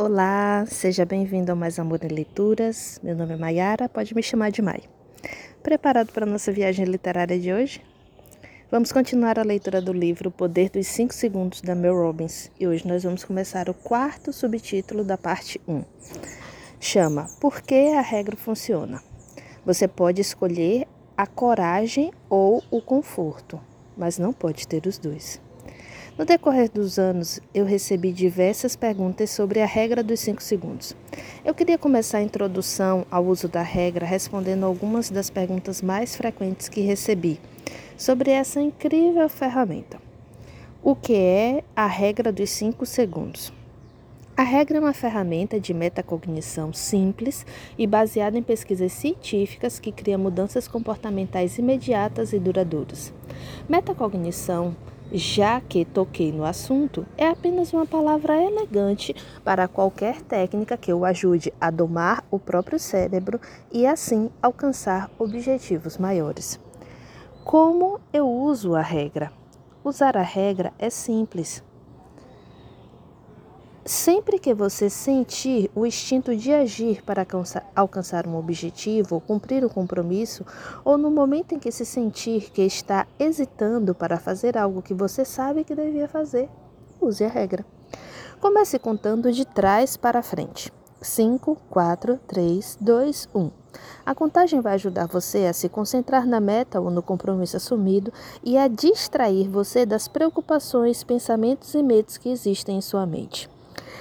Olá, seja bem-vindo a Mais Amor em Leituras. Meu nome é Mayara, pode me chamar de Mai. Preparado para a nossa viagem literária de hoje? Vamos continuar a leitura do livro O Poder dos 5 Segundos da Mel Robbins e hoje nós vamos começar o quarto subtítulo da parte 1. Chama Por que a regra funciona? Você pode escolher a coragem ou o conforto, mas não pode ter os dois. No decorrer dos anos, eu recebi diversas perguntas sobre a regra dos 5 segundos. Eu queria começar a introdução ao uso da regra respondendo algumas das perguntas mais frequentes que recebi sobre essa incrível ferramenta. O que é a regra dos 5 segundos? A regra é uma ferramenta de metacognição simples e baseada em pesquisas científicas que cria mudanças comportamentais imediatas e duradouras. Metacognição já que toquei no assunto, é apenas uma palavra elegante para qualquer técnica que o ajude a domar o próprio cérebro e assim alcançar objetivos maiores. Como eu uso a regra? Usar a regra é simples. Sempre que você sentir o instinto de agir para alcançar um objetivo cumprir um compromisso, ou no momento em que se sentir que está hesitando para fazer algo que você sabe que devia fazer, use a regra. Comece contando de trás para frente. 5, 4, 3, 2, 1. A contagem vai ajudar você a se concentrar na meta ou no compromisso assumido e a distrair você das preocupações, pensamentos e medos que existem em sua mente.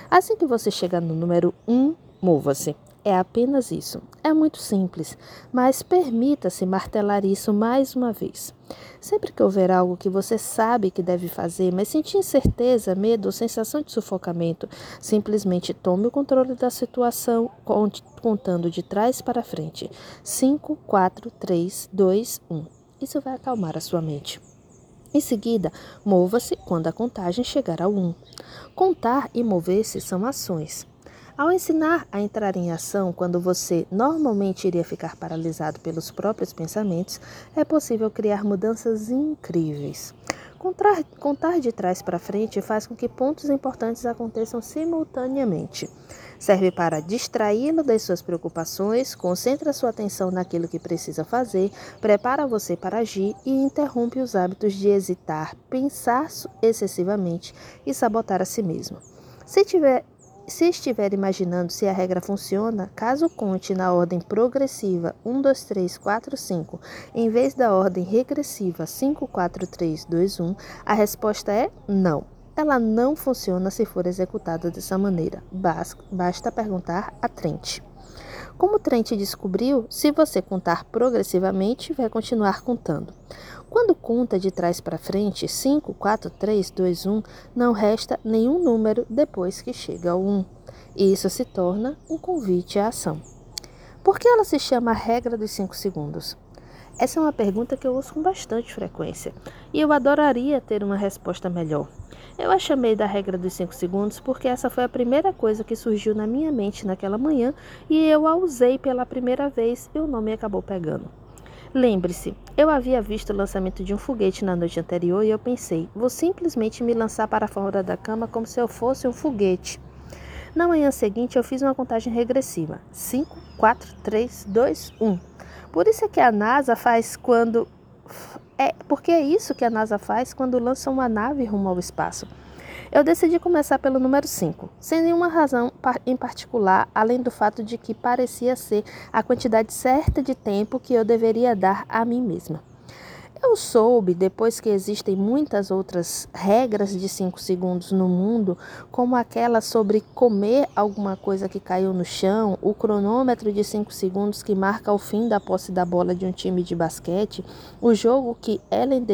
Assim que você chegar no número 1, um, mova-se. É apenas isso. É muito simples, mas permita-se martelar isso mais uma vez. Sempre que houver algo que você sabe que deve fazer, mas sentir incerteza, medo ou sensação de sufocamento, simplesmente tome o controle da situação, contando de trás para frente. 5, 4, 3, 2, 1. Isso vai acalmar a sua mente. Em seguida, mova-se quando a contagem chegar ao 1. Contar e mover-se são ações. Ao ensinar a entrar em ação quando você normalmente iria ficar paralisado pelos próprios pensamentos, é possível criar mudanças incríveis. Contar, contar de trás para frente faz com que pontos importantes aconteçam simultaneamente. Serve para distraí-lo das suas preocupações, concentra sua atenção naquilo que precisa fazer, prepara você para agir e interrompe os hábitos de hesitar, pensar excessivamente e sabotar a si mesmo. Se tiver se estiver imaginando se a regra funciona, caso conte na ordem progressiva 1, 2, 3, 4, 5, em vez da ordem regressiva 5, 4, 3, 2, 1, a resposta é não. Ela não funciona se for executada dessa maneira. Basta perguntar a Trent. Como Trent descobriu, se você contar progressivamente, vai continuar contando. Quando conta de trás para frente, 5, 4, 3, 2, 1, não resta nenhum número depois que chega ao 1. E isso se torna um convite à ação. Por que ela se chama regra dos 5 segundos? Essa é uma pergunta que eu ouço com bastante frequência e eu adoraria ter uma resposta melhor. Eu a chamei da regra dos 5 segundos porque essa foi a primeira coisa que surgiu na minha mente naquela manhã e eu a usei pela primeira vez e o nome acabou pegando. Lembre-se, eu havia visto o lançamento de um foguete na noite anterior e eu pensei, vou simplesmente me lançar para fora da cama como se eu fosse um foguete. Na manhã seguinte, eu fiz uma contagem regressiva: 5, 4, 3, 2, 1. Por isso é que a NASA faz quando. É, porque é isso que a NASA faz quando lança uma nave rumo ao espaço. Eu decidi começar pelo número 5, sem nenhuma razão em particular, além do fato de que parecia ser a quantidade certa de tempo que eu deveria dar a mim mesma. Eu soube, depois que existem muitas outras regras de 5 segundos no mundo, como aquela sobre comer alguma coisa que caiu no chão, o cronômetro de 5 segundos que marca o fim da posse da bola de um time de basquete, o jogo que Ellen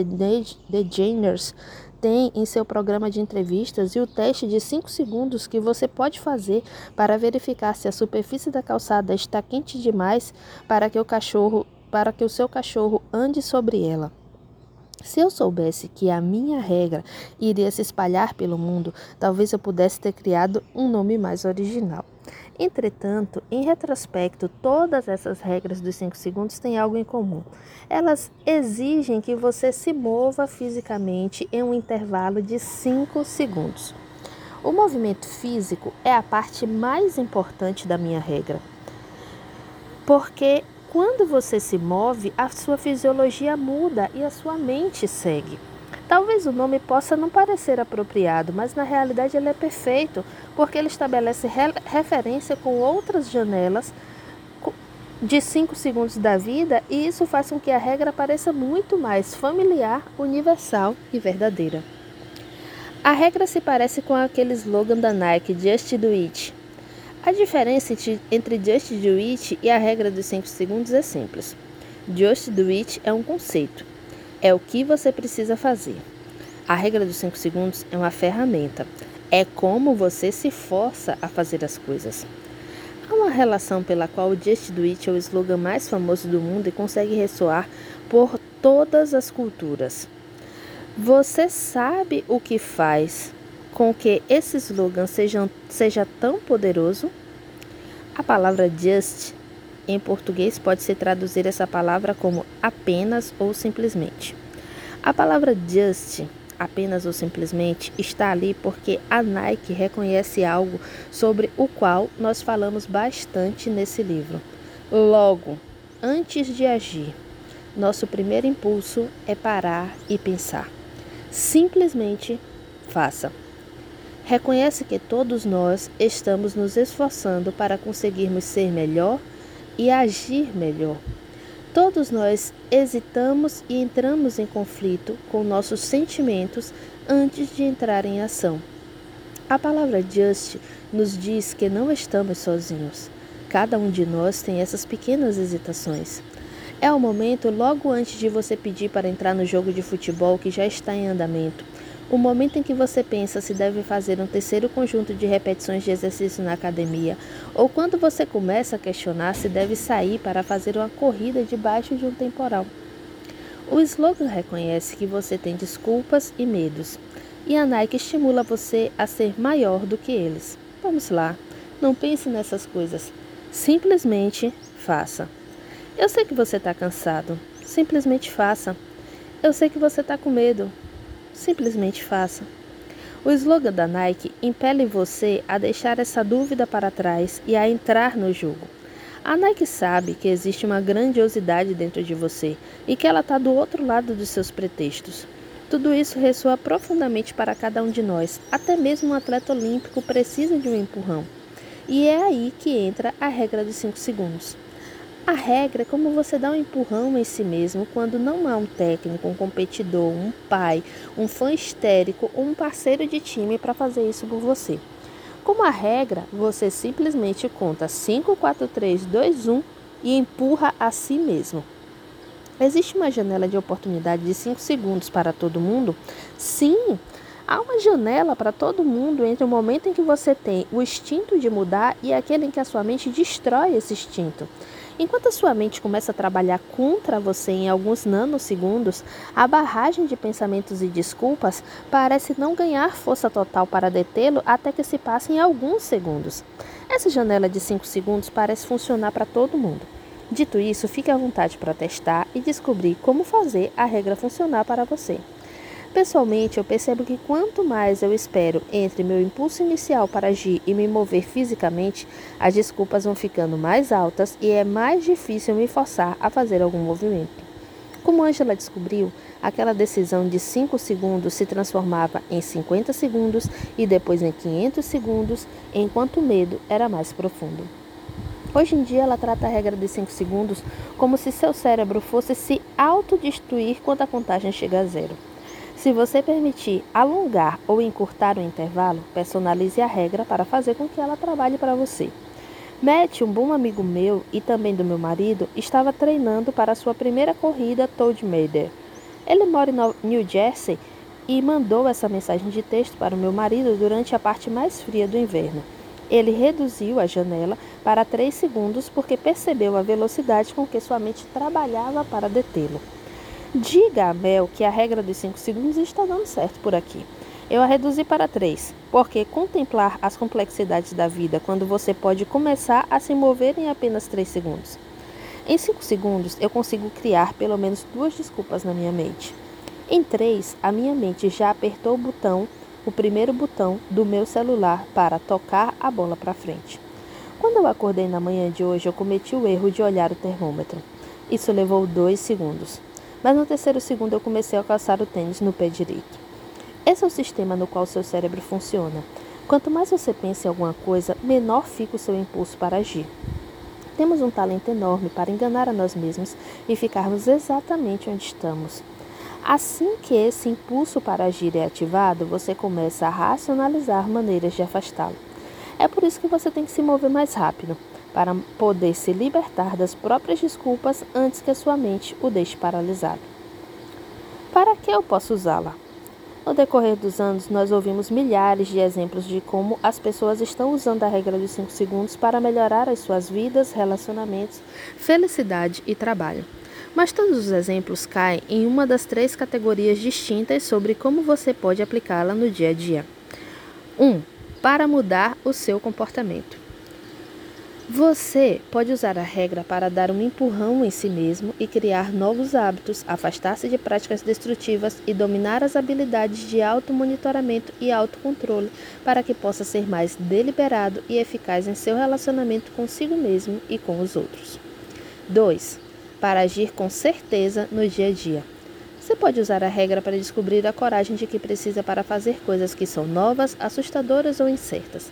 DeGeneres tem em seu programa de entrevistas e o teste de 5 segundos que você pode fazer para verificar se a superfície da calçada está quente demais para que o cachorro para que o seu cachorro ande sobre ela. Se eu soubesse que a minha regra iria se espalhar pelo mundo, talvez eu pudesse ter criado um nome mais original. Entretanto, em retrospecto, todas essas regras dos 5 segundos têm algo em comum. Elas exigem que você se mova fisicamente em um intervalo de 5 segundos. O movimento físico é a parte mais importante da minha regra. Porque quando você se move, a sua fisiologia muda e a sua mente segue. Talvez o nome possa não parecer apropriado, mas na realidade ele é perfeito, porque ele estabelece re referência com outras janelas de 5 segundos da vida e isso faz com que a regra pareça muito mais familiar, universal e verdadeira. A regra se parece com aquele slogan da Nike, Just Do It. A diferença entre Just Do It e a regra dos 5 segundos é simples. Just Do It é um conceito, é o que você precisa fazer. A regra dos 5 segundos é uma ferramenta, é como você se força a fazer as coisas. Há uma relação pela qual o Just Do It é o slogan mais famoso do mundo e consegue ressoar por todas as culturas. Você sabe o que faz com que esse slogan seja, seja tão poderoso? A palavra just em português pode-se traduzir essa palavra como apenas ou simplesmente. A palavra just apenas ou simplesmente está ali porque a Nike reconhece algo sobre o qual nós falamos bastante nesse livro. Logo, antes de agir, nosso primeiro impulso é parar e pensar. Simplesmente faça. Reconhece que todos nós estamos nos esforçando para conseguirmos ser melhor e agir melhor. Todos nós hesitamos e entramos em conflito com nossos sentimentos antes de entrar em ação. A palavra just nos diz que não estamos sozinhos. Cada um de nós tem essas pequenas hesitações. É o momento logo antes de você pedir para entrar no jogo de futebol que já está em andamento o momento em que você pensa se deve fazer um terceiro conjunto de repetições de exercício na academia, ou quando você começa a questionar se deve sair para fazer uma corrida debaixo de um temporal. O slogan reconhece que você tem desculpas e medos, e a Nike estimula você a ser maior do que eles. Vamos lá, não pense nessas coisas, simplesmente faça. Eu sei que você está cansado, simplesmente faça. Eu sei que você está com medo, Simplesmente faça. O slogan da Nike impele você a deixar essa dúvida para trás e a entrar no jogo. A Nike sabe que existe uma grandiosidade dentro de você e que ela está do outro lado dos seus pretextos. Tudo isso ressoa profundamente para cada um de nós. Até mesmo um atleta olímpico precisa de um empurrão. E é aí que entra a regra dos 5 segundos. A regra é como você dá um empurrão em si mesmo quando não há um técnico, um competidor, um pai, um fã histérico ou um parceiro de time para fazer isso por você. Como a regra, você simplesmente conta 5, 4, 3, 2, 1 e empurra a si mesmo. Existe uma janela de oportunidade de 5 segundos para todo mundo? Sim, há uma janela para todo mundo entre o momento em que você tem o instinto de mudar e aquele em que a sua mente destrói esse instinto. Enquanto a sua mente começa a trabalhar contra você em alguns nanosegundos, a barragem de pensamentos e desculpas parece não ganhar força total para detê-lo até que se passem alguns segundos. Essa janela de 5 segundos parece funcionar para todo mundo. Dito isso, fique à vontade para testar e descobrir como fazer a regra funcionar para você. Pessoalmente, eu percebo que quanto mais eu espero entre meu impulso inicial para agir e me mover fisicamente, as desculpas vão ficando mais altas e é mais difícil me forçar a fazer algum movimento. Como Angela descobriu, aquela decisão de 5 segundos se transformava em 50 segundos e depois em 500 segundos, enquanto o medo era mais profundo. Hoje em dia, ela trata a regra de 5 segundos como se seu cérebro fosse se autodestruir quando a contagem chega a zero. Se você permitir alongar ou encurtar o intervalo, personalize a regra para fazer com que ela trabalhe para você. Matt, um bom amigo meu e também do meu marido, estava treinando para sua primeira corrida Toad. Ele mora em New Jersey e mandou essa mensagem de texto para o meu marido durante a parte mais fria do inverno. Ele reduziu a janela para 3 segundos porque percebeu a velocidade com que sua mente trabalhava para detê-lo. Diga a Mel que a regra dos 5 segundos está dando certo por aqui. Eu a reduzi para 3, porque contemplar as complexidades da vida quando você pode começar a se mover em apenas 3 segundos. Em 5 segundos, eu consigo criar pelo menos duas desculpas na minha mente. Em 3, a minha mente já apertou o botão o primeiro botão do meu celular para tocar a bola para frente. Quando eu acordei na manhã de hoje, eu cometi o erro de olhar o termômetro. Isso levou dois segundos. Mas no terceiro segundo eu comecei a calçar o tênis no pé direito. Esse é o sistema no qual seu cérebro funciona. Quanto mais você pensa em alguma coisa, menor fica o seu impulso para agir. Temos um talento enorme para enganar a nós mesmos e ficarmos exatamente onde estamos. Assim que esse impulso para agir é ativado, você começa a racionalizar maneiras de afastá-lo. É por isso que você tem que se mover mais rápido, para poder se libertar das próprias desculpas antes que a sua mente o deixe paralisado. Para que eu posso usá-la? No decorrer dos anos, nós ouvimos milhares de exemplos de como as pessoas estão usando a regra dos 5 segundos para melhorar as suas vidas, relacionamentos, felicidade e trabalho. Mas todos os exemplos caem em uma das três categorias distintas sobre como você pode aplicá-la no dia a dia. 1. Um, para mudar o seu comportamento. Você pode usar a regra para dar um empurrão em si mesmo e criar novos hábitos, afastar-se de práticas destrutivas e dominar as habilidades de automonitoramento e autocontrole para que possa ser mais deliberado e eficaz em seu relacionamento consigo mesmo e com os outros. 2. Para agir com certeza no dia a dia. Você pode usar a regra para descobrir a coragem de que precisa para fazer coisas que são novas, assustadoras ou incertas.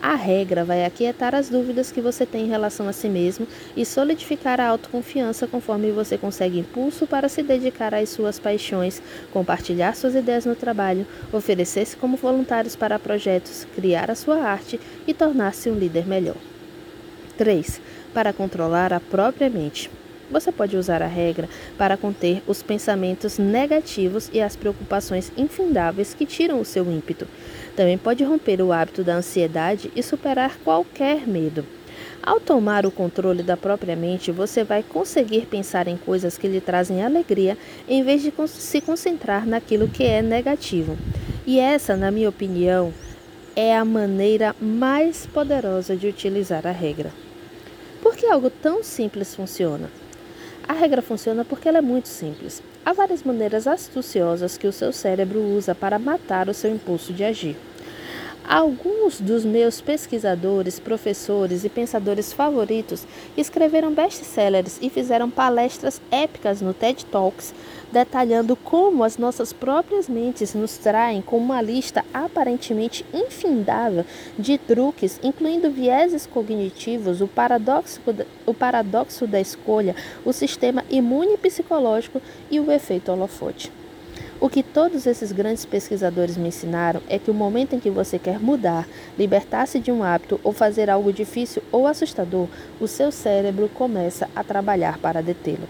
A regra vai aquietar as dúvidas que você tem em relação a si mesmo e solidificar a autoconfiança conforme você consegue impulso para se dedicar às suas paixões, compartilhar suas ideias no trabalho, oferecer-se como voluntários para projetos, criar a sua arte e tornar-se um líder melhor. 3. Para controlar a própria mente. Você pode usar a regra para conter os pensamentos negativos e as preocupações infindáveis que tiram o seu ímpeto. Também pode romper o hábito da ansiedade e superar qualquer medo. Ao tomar o controle da própria mente, você vai conseguir pensar em coisas que lhe trazem alegria em vez de se concentrar naquilo que é negativo. E essa, na minha opinião, é a maneira mais poderosa de utilizar a regra. Por que algo tão simples funciona? A regra funciona porque ela é muito simples. Há várias maneiras astuciosas que o seu cérebro usa para matar o seu impulso de agir. Alguns dos meus pesquisadores, professores e pensadores favoritos escreveram best-sellers e fizeram palestras épicas no TED Talks, detalhando como as nossas próprias mentes nos traem com uma lista aparentemente infindável de truques, incluindo vieses cognitivos, o paradoxo, o paradoxo da escolha, o sistema imune psicológico e o efeito holofote. O que todos esses grandes pesquisadores me ensinaram é que o momento em que você quer mudar, libertar-se de um hábito ou fazer algo difícil ou assustador, o seu cérebro começa a trabalhar para detê-lo.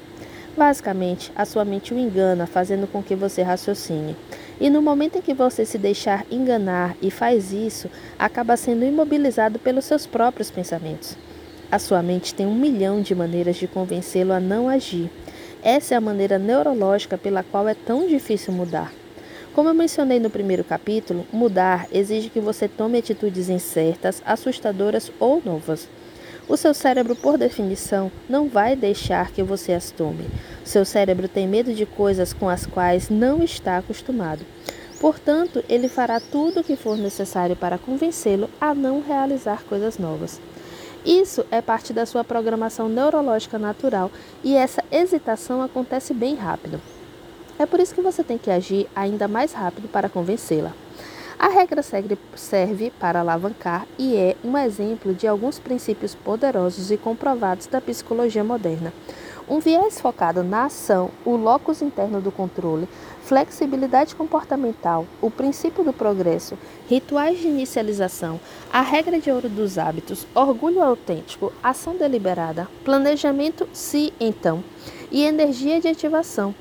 Basicamente, a sua mente o engana, fazendo com que você raciocine. E no momento em que você se deixar enganar e faz isso, acaba sendo imobilizado pelos seus próprios pensamentos. A sua mente tem um milhão de maneiras de convencê-lo a não agir. Essa é a maneira neurológica pela qual é tão difícil mudar. Como eu mencionei no primeiro capítulo, mudar exige que você tome atitudes incertas, assustadoras ou novas. O seu cérebro, por definição, não vai deixar que você as tome. Seu cérebro tem medo de coisas com as quais não está acostumado. Portanto, ele fará tudo o que for necessário para convencê-lo a não realizar coisas novas. Isso é parte da sua programação neurológica natural e essa hesitação acontece bem rápido. É por isso que você tem que agir ainda mais rápido para convencê-la. A regra serve para alavancar e é um exemplo de alguns princípios poderosos e comprovados da psicologia moderna. Um viés focado na ação, o locus interno do controle, flexibilidade comportamental, o princípio do progresso, rituais de inicialização, a regra de ouro dos hábitos, orgulho autêntico, ação deliberada, planejamento se então e energia de ativação.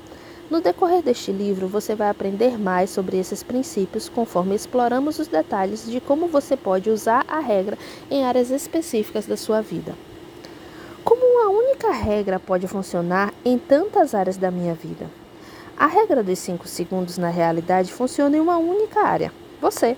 No decorrer deste livro, você vai aprender mais sobre esses princípios conforme exploramos os detalhes de como você pode usar a regra em áreas específicas da sua vida. Única regra pode funcionar em tantas áreas da minha vida? A regra dos 5 segundos na realidade funciona em uma única área: você.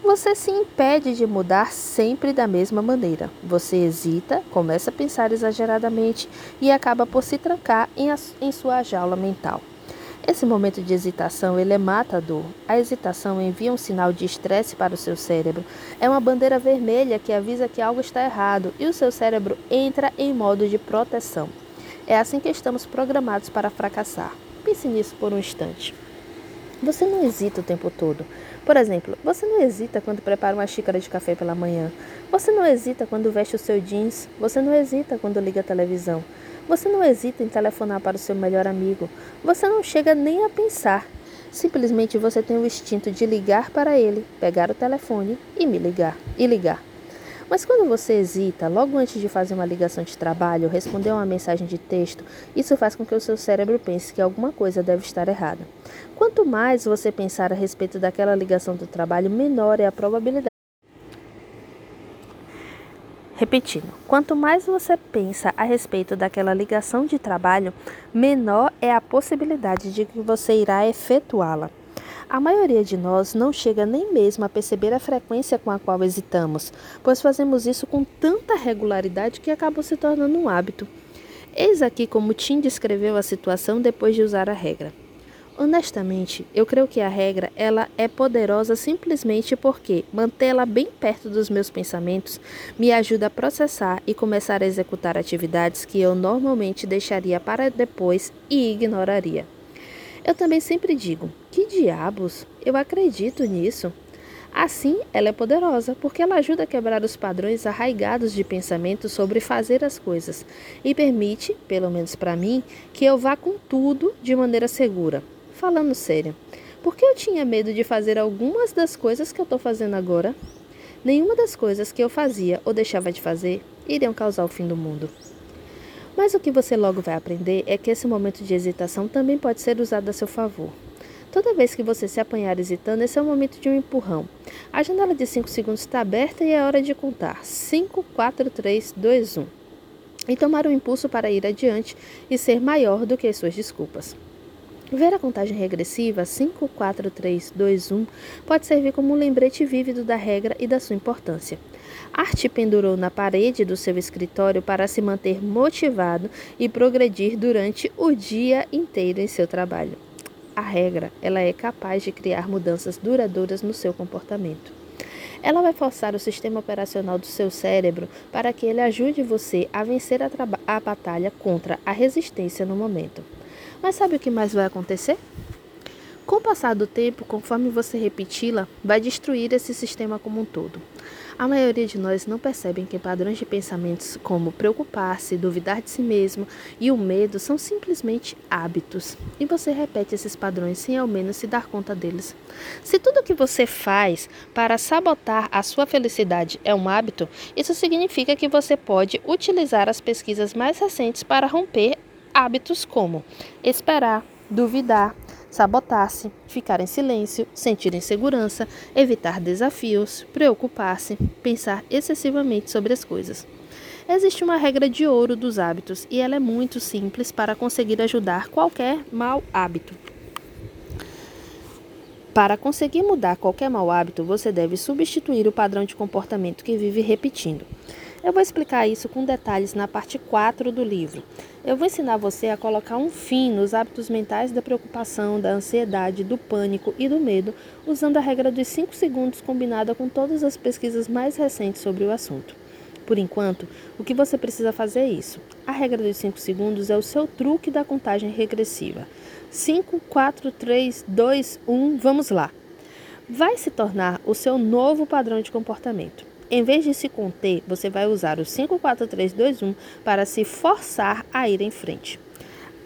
Você se impede de mudar sempre da mesma maneira. Você hesita, começa a pensar exageradamente e acaba por se trancar em, a, em sua jaula mental. Esse momento de hesitação, ele é matador. A hesitação envia um sinal de estresse para o seu cérebro. É uma bandeira vermelha que avisa que algo está errado e o seu cérebro entra em modo de proteção. É assim que estamos programados para fracassar. Pense nisso por um instante. Você não hesita o tempo todo. Por exemplo, você não hesita quando prepara uma xícara de café pela manhã. Você não hesita quando veste o seu jeans. Você não hesita quando liga a televisão. Você não hesita em telefonar para o seu melhor amigo. Você não chega nem a pensar. Simplesmente você tem o instinto de ligar para ele, pegar o telefone e me ligar e ligar. Mas quando você hesita, logo antes de fazer uma ligação de trabalho responder uma mensagem de texto, isso faz com que o seu cérebro pense que alguma coisa deve estar errada. Quanto mais você pensar a respeito daquela ligação do trabalho, menor é a probabilidade. Repetindo, quanto mais você pensa a respeito daquela ligação de trabalho, menor é a possibilidade de que você irá efetuá-la. A maioria de nós não chega nem mesmo a perceber a frequência com a qual hesitamos, pois fazemos isso com tanta regularidade que acaba se tornando um hábito. Eis aqui como Tim descreveu a situação depois de usar a regra. Honestamente, eu creio que a regra ela é poderosa simplesmente porque mantê-la bem perto dos meus pensamentos me ajuda a processar e começar a executar atividades que eu normalmente deixaria para depois e ignoraria. Eu também sempre digo: que diabos? Eu acredito nisso. Assim, ela é poderosa, porque ela ajuda a quebrar os padrões arraigados de pensamento sobre fazer as coisas e permite, pelo menos para mim, que eu vá com tudo de maneira segura, falando sério, porque eu tinha medo de fazer algumas das coisas que eu estou fazendo agora? Nenhuma das coisas que eu fazia ou deixava de fazer iriam causar o fim do mundo. Mas o que você logo vai aprender é que esse momento de hesitação também pode ser usado a seu favor. Toda vez que você se apanhar hesitando, esse é o momento de um empurrão. A janela de 5 segundos está aberta e é hora de contar. 5, 4, 3, 2, 1. E tomar um impulso para ir adiante e ser maior do que as suas desculpas. Ver a contagem regressiva 5, 4, 3, 2, 1 pode servir como um lembrete vívido da regra e da sua importância. Art pendurou na parede do seu escritório para se manter motivado e progredir durante o dia inteiro em seu trabalho. A regra, ela é capaz de criar mudanças duradouras no seu comportamento. Ela vai forçar o sistema operacional do seu cérebro para que ele ajude você a vencer a, a batalha contra a resistência no momento. Mas sabe o que mais vai acontecer? Com o passar do tempo, conforme você repeti-la, vai destruir esse sistema como um todo. A maioria de nós não percebem que padrões de pensamentos como preocupar-se, duvidar de si mesmo e o medo são simplesmente hábitos. E você repete esses padrões sem ao menos se dar conta deles. Se tudo o que você faz para sabotar a sua felicidade é um hábito, isso significa que você pode utilizar as pesquisas mais recentes para romper hábitos como esperar, duvidar, sabotar-se, ficar em silêncio, sentir insegurança, evitar desafios, preocupar-se, pensar excessivamente sobre as coisas. Existe uma regra de ouro dos hábitos e ela é muito simples para conseguir ajudar qualquer mau hábito. Para conseguir mudar qualquer mau hábito, você deve substituir o padrão de comportamento que vive repetindo. Eu vou explicar isso com detalhes na parte 4 do livro. Eu vou ensinar você a colocar um fim nos hábitos mentais da preocupação, da ansiedade, do pânico e do medo, usando a regra dos 5 segundos combinada com todas as pesquisas mais recentes sobre o assunto. Por enquanto, o que você precisa fazer é isso. A regra dos 5 segundos é o seu truque da contagem regressiva. 5, 4, 3, 2, 1, vamos lá. Vai se tornar o seu novo padrão de comportamento. Em vez de se conter, você vai usar o 5, 4, 3, 2, 1 para se forçar a ir em frente.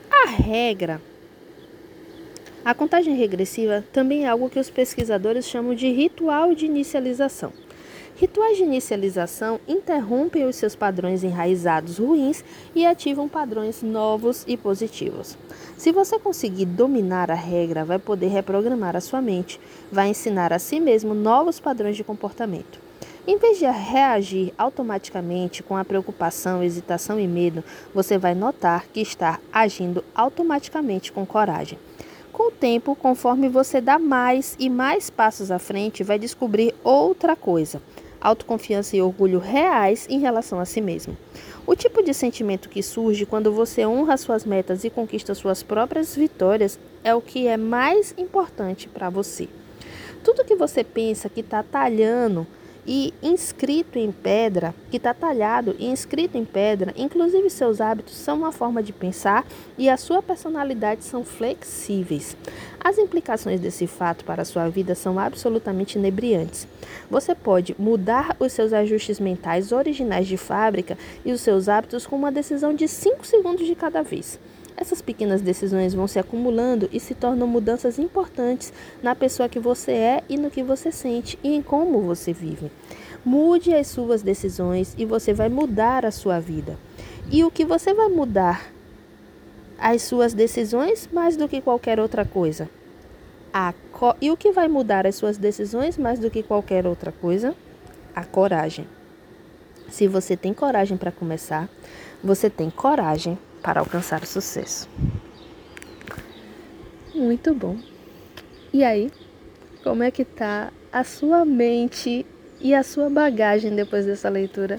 A regra. A contagem regressiva também é algo que os pesquisadores chamam de ritual de inicialização. Rituais de inicialização interrompem os seus padrões enraizados ruins e ativam padrões novos e positivos. Se você conseguir dominar a regra, vai poder reprogramar a sua mente, vai ensinar a si mesmo novos padrões de comportamento. Em vez de reagir automaticamente com a preocupação, hesitação e medo, você vai notar que está agindo automaticamente com coragem. Com o tempo, conforme você dá mais e mais passos à frente, vai descobrir outra coisa. autoconfiança e orgulho reais em relação a si mesmo. O tipo de sentimento que surge quando você honra suas metas e conquista suas próprias vitórias é o que é mais importante para você. Tudo que você pensa que está talhando e inscrito em pedra, que está talhado e inscrito em pedra, inclusive seus hábitos são uma forma de pensar e a sua personalidade são flexíveis. As implicações desse fato para a sua vida são absolutamente inebriantes. Você pode mudar os seus ajustes mentais originais de fábrica e os seus hábitos com uma decisão de 5 segundos de cada vez. Essas pequenas decisões vão se acumulando e se tornam mudanças importantes na pessoa que você é e no que você sente e em como você vive. Mude as suas decisões e você vai mudar a sua vida. E o que você vai mudar? As suas decisões mais do que qualquer outra coisa. A co e o que vai mudar as suas decisões mais do que qualquer outra coisa? A coragem. Se você tem coragem para começar, você tem coragem para alcançar o sucesso. Muito bom. E aí, como é que tá a sua mente e a sua bagagem depois dessa leitura?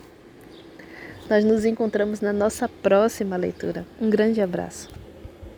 Nós nos encontramos na nossa próxima leitura. Um grande abraço.